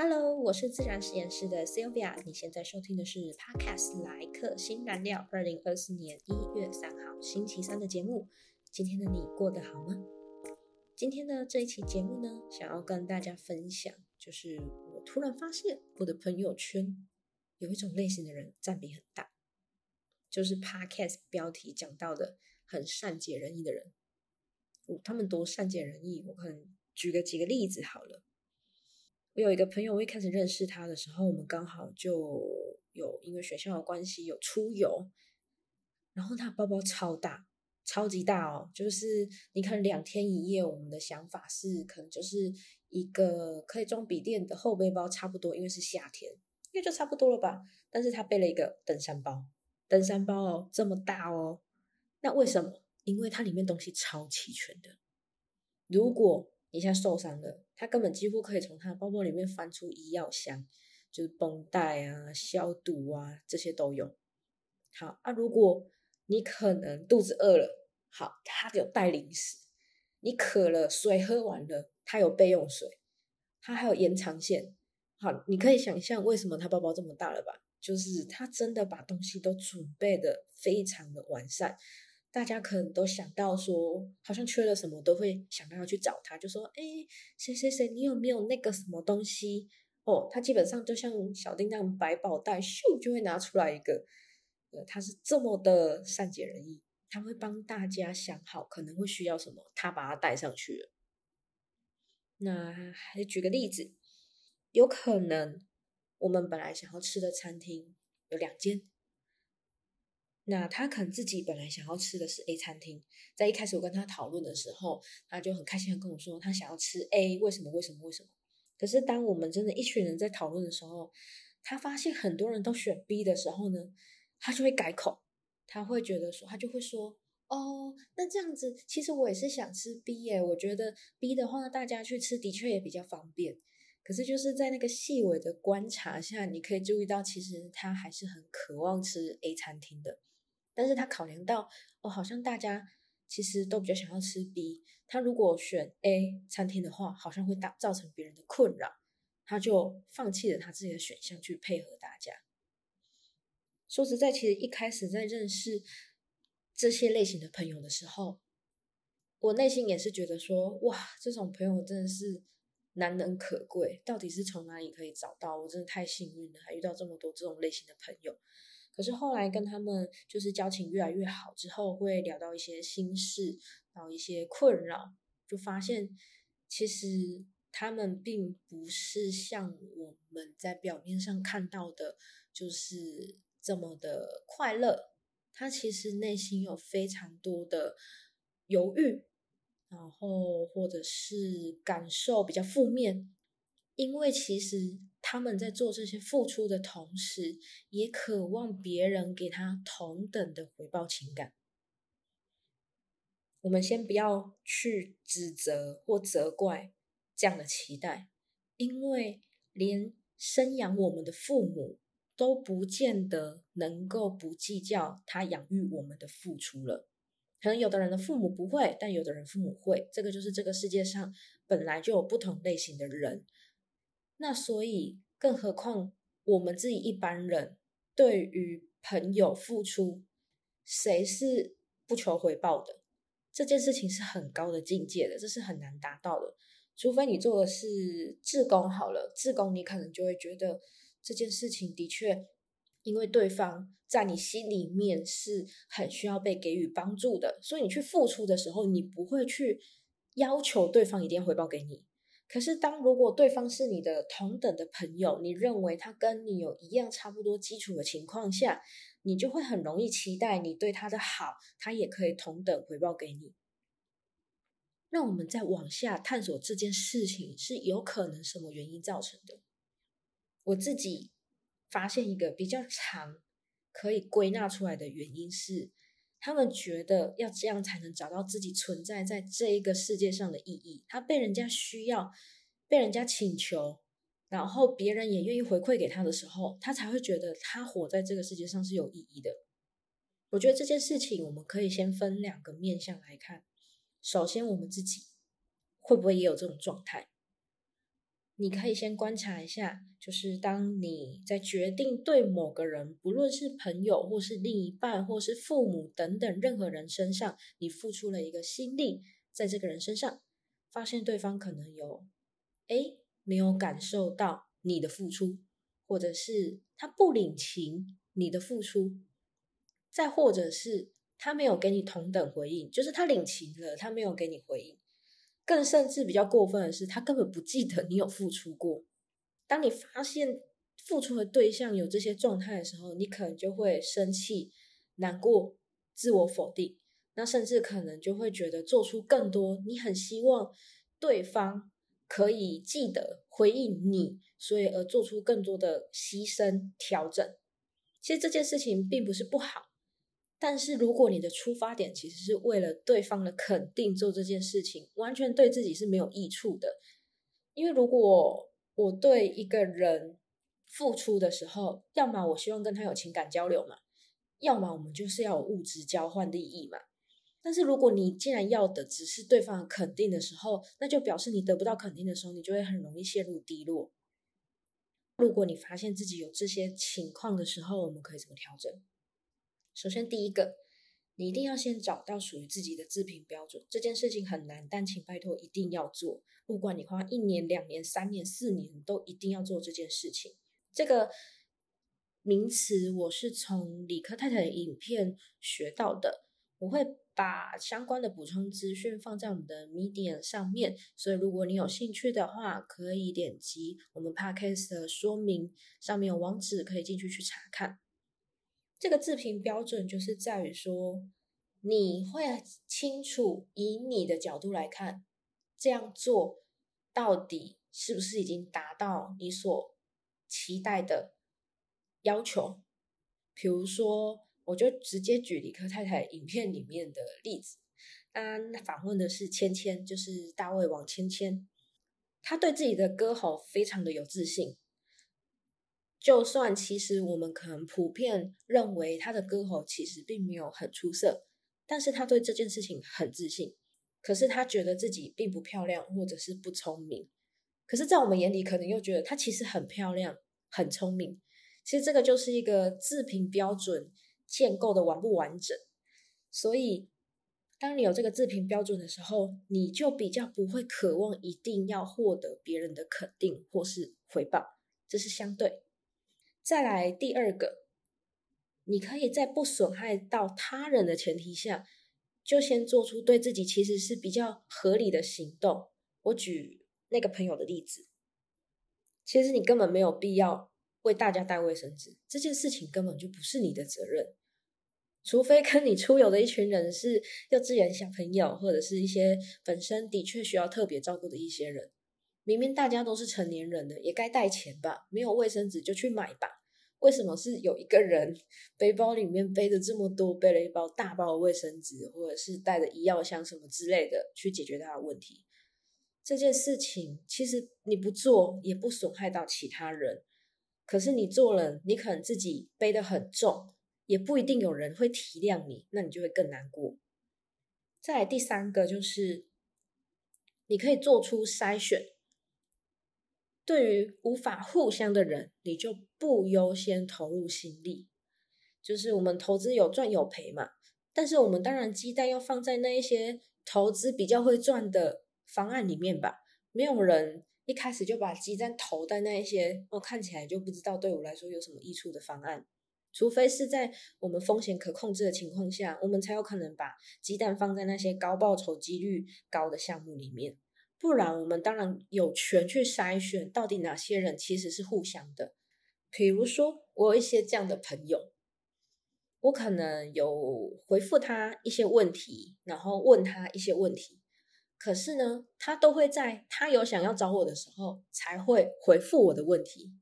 Hello，我是自然实验室的 Sylvia。你现在收听的是 Podcast 来客新燃料，二零二四年一月三号星期三的节目。今天的你过得好吗？今天的这一期节目呢，想要跟大家分享，就是我突然发现我的朋友圈有一种类型的人占比很大，就是 Podcast 标题讲到的很善解人意的人。他们多善解人意，我可能举个几个例子好了。我有一个朋友，我一开始认识他的时候，我们刚好就有因为学校的关系有出游，然后他包包超大，超级大哦，就是你看两天一夜，我们的想法是可能就是一个可以装笔电的后背包差不多，因为是夏天，应该就差不多了吧。但是他背了一个登山包，登山包哦这么大哦，那为什么？因为它里面东西超齐全的。如果你现在受伤了，他根本几乎可以从他的包包里面翻出医药箱，就是绷带啊、消毒啊这些都有。好啊，如果你可能肚子饿了，好，他有带零食；你渴了，水喝完了，他有备用水，他还有延长线。好，你可以想象为什么他包包这么大了吧？就是他真的把东西都准备的非常的完善。大家可能都想到说，好像缺了什么，都会想到要去找他，就说：“哎，谁谁谁，你有没有那个什么东西？”哦，他基本上就像小叮当百宝袋，咻就会拿出来一个。呃，他是这么的善解人意，他会帮大家想好可能会需要什么，他把它带上去了。那还举个例子，有可能我们本来想要吃的餐厅有两间。那他可能自己本来想要吃的是 A 餐厅，在一开始我跟他讨论的时候，他就很开心的跟我说，他想要吃 A，为什么？为什么？为什么？可是当我们真的一群人在讨论的时候，他发现很多人都选 B 的时候呢，他就会改口，他会觉得说，他就会说，哦，那这样子，其实我也是想吃 B 耶，我觉得 B 的话，大家去吃的确也比较方便。可是就是在那个细微的观察下，你可以注意到，其实他还是很渴望吃 A 餐厅的。但是他考量到，哦，好像大家其实都比较想要吃 B，他如果选 A 餐厅的话，好像会大造成别人的困扰，他就放弃了他自己的选项去配合大家。说实在，其实一开始在认识这些类型的朋友的时候，我内心也是觉得说，哇，这种朋友真的是难能可贵，到底是从哪里可以找到？我真的太幸运了，还遇到这么多这种类型的朋友。可是后来跟他们就是交情越来越好之后，会聊到一些心事，然后一些困扰，就发现其实他们并不是像我们在表面上看到的，就是这么的快乐。他其实内心有非常多的犹豫，然后或者是感受比较负面。因为其实他们在做这些付出的同时，也渴望别人给他同等的回报情感。我们先不要去指责或责怪这样的期待，因为连生养我们的父母都不见得能够不计较他养育我们的付出了。可能有的人的父母不会，但有的人父母会。这个就是这个世界上本来就有不同类型的人。那所以，更何况我们自己一般人对于朋友付出，谁是不求回报的？这件事情是很高的境界的，这是很难达到的。除非你做的是志工好了，志工你可能就会觉得这件事情的确，因为对方在你心里面是很需要被给予帮助的，所以你去付出的时候，你不会去要求对方一定要回报给你。可是，当如果对方是你的同等的朋友，你认为他跟你有一样差不多基础的情况下，你就会很容易期待你对他的好，他也可以同等回报给你。那我们再往下探索这件事情是有可能什么原因造成的？我自己发现一个比较长可以归纳出来的原因是。他们觉得要这样才能找到自己存在在这一个世界上的意义。他被人家需要，被人家请求，然后别人也愿意回馈给他的时候，他才会觉得他活在这个世界上是有意义的。我觉得这件事情我们可以先分两个面向来看。首先，我们自己会不会也有这种状态？你可以先观察一下，就是当你在决定对某个人，不论是朋友或是另一半，或是父母等等任何人身上，你付出了一个心力，在这个人身上，发现对方可能有，哎，没有感受到你的付出，或者是他不领情你的付出，再或者是。他没有给你同等回应，就是他领情了，他没有给你回应。更甚至比较过分的是，他根本不记得你有付出过。当你发现付出的对象有这些状态的时候，你可能就会生气、难过、自我否定，那甚至可能就会觉得做出更多。你很希望对方可以记得回应你，所以而做出更多的牺牲调整。其实这件事情并不是不好。但是，如果你的出发点其实是为了对方的肯定做这件事情，完全对自己是没有益处的。因为如果我对一个人付出的时候，要么我希望跟他有情感交流嘛，要么我们就是要有物质交换利益嘛。但是如果你既然要的只是对方的肯定的时候，那就表示你得不到肯定的时候，你就会很容易陷入低落。如果你发现自己有这些情况的时候，我们可以怎么调整？首先，第一个，你一定要先找到属于自己的自评标准。这件事情很难，但请拜托一定要做。不管你花一年、两年、三年、四年，都一定要做这件事情。这个名词我是从理科太太的影片学到的。我会把相关的补充资讯放在我们的 Medium 上面，所以如果你有兴趣的话，可以点击我们 Podcast 的说明，上面有网址可以进去去查看。这个自评标准就是在于说，你会清楚以你的角度来看，这样做到底是不是已经达到你所期待的要求？比如说，我就直接举李克太太影片里面的例子，那访问的是芊芊，就是大胃王芊芊，他对自己的歌喉非常的有自信。就算其实我们可能普遍认为他的歌喉其实并没有很出色，但是他对这件事情很自信。可是他觉得自己并不漂亮，或者是不聪明。可是，在我们眼里，可能又觉得他其实很漂亮、很聪明。其实这个就是一个自评标准建构的完不完整。所以，当你有这个自评标准的时候，你就比较不会渴望一定要获得别人的肯定或是回报，这是相对。再来第二个，你可以在不损害到他人的前提下，就先做出对自己其实是比较合理的行动。我举那个朋友的例子，其实你根本没有必要为大家带卫生纸，这件事情根本就不是你的责任。除非跟你出游的一群人是幼稚园小朋友，或者是一些本身的确需要特别照顾的一些人。明明大家都是成年人的，也该带钱吧？没有卫生纸就去买吧。为什么是有一个人背包里面背着这么多，背了一包大包的卫生纸，或者是带着医药箱什么之类的去解决他的问题？这件事情其实你不做也不损害到其他人，可是你做了，你可能自己背得很重，也不一定有人会体谅你，那你就会更难过。再来第三个就是，你可以做出筛选。对于无法互相的人，你就不优先投入心力。就是我们投资有赚有赔嘛，但是我们当然鸡蛋要放在那一些投资比较会赚的方案里面吧。没有人一开始就把鸡蛋投在那一些哦看起来就不知道对我来说有什么益处的方案，除非是在我们风险可控制的情况下，我们才有可能把鸡蛋放在那些高报酬几率高的项目里面。不然，我们当然有权去筛选到底哪些人其实是互相的。比如说，我有一些这样的朋友，我可能有回复他一些问题，然后问他一些问题，可是呢，他都会在他有想要找我的时候才会回复我的问题。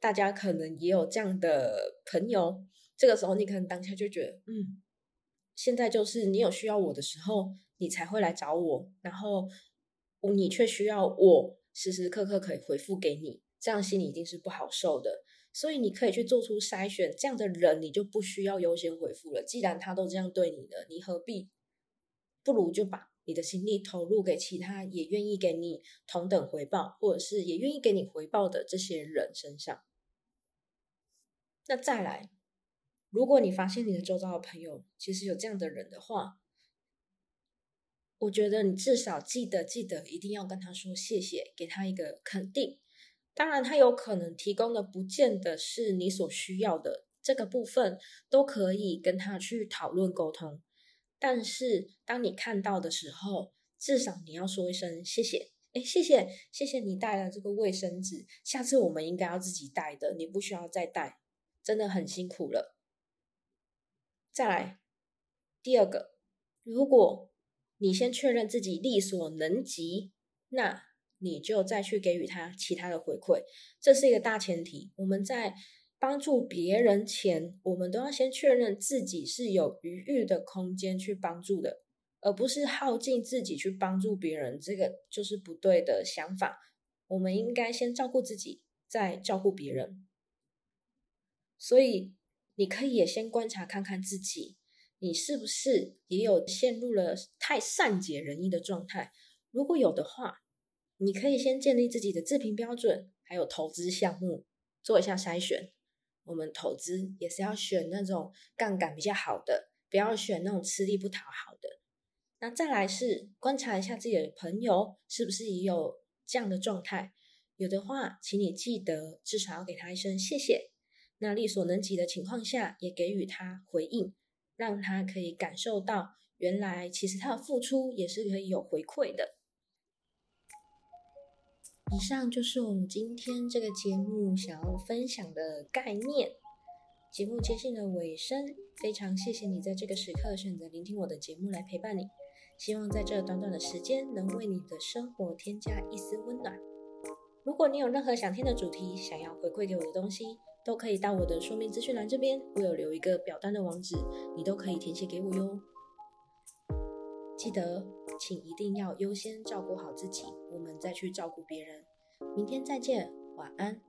大家可能也有这样的朋友，这个时候你可能当下就觉得，嗯，现在就是你有需要我的时候。你才会来找我，然后你却需要我时时刻刻可以回复给你，这样心里一定是不好受的。所以你可以去做出筛选，这样的人你就不需要优先回复了。既然他都这样对你了，你何必不如就把你的心力投入给其他也愿意给你同等回报，或者是也愿意给你回报的这些人身上。那再来，如果你发现你的周遭的朋友其实有这样的人的话，我觉得你至少记得记得一定要跟他说谢谢，给他一个肯定。当然，他有可能提供的不见得是你所需要的，这个部分都可以跟他去讨论沟通。但是，当你看到的时候，至少你要说一声谢谢。哎，谢谢，谢谢你带了这个卫生纸，下次我们应该要自己带的，你不需要再带，真的很辛苦了。再来，第二个，如果你先确认自己力所能及，那。你就再去给予他其他的回馈，这是一个大前提。我们在帮助别人前，我们都要先确认自己是有余裕的空间去帮助的，而不是耗尽自己去帮助别人，这个就是不对的想法。我们应该先照顾自己，再照顾别人。所以，你可以也先观察看看自己，你是不是也有陷入了太善解人意的状态？如果有的话，你可以先建立自己的自评标准，还有投资项目做一下筛选。我们投资也是要选那种杠杆比较好的，不要选那种吃力不讨好的。那再来是观察一下自己的朋友是不是也有这样的状态，有的话，请你记得至少要给他一声谢谢。那力所能及的情况下，也给予他回应，让他可以感受到原来其实他的付出也是可以有回馈的。以上就是我们今天这个节目想要分享的概念。节目接近了尾声，非常谢谢你在这个时刻选择聆听我的节目来陪伴你。希望在这短短的时间能为你的生活添加一丝温暖。如果你有任何想听的主题，想要回馈给我的东西，都可以到我的说明资讯栏这边，我有留一个表单的网址，你都可以填写给我哟。记得，请一定要优先照顾好自己，我们再去照顾别人。明天再见，晚安。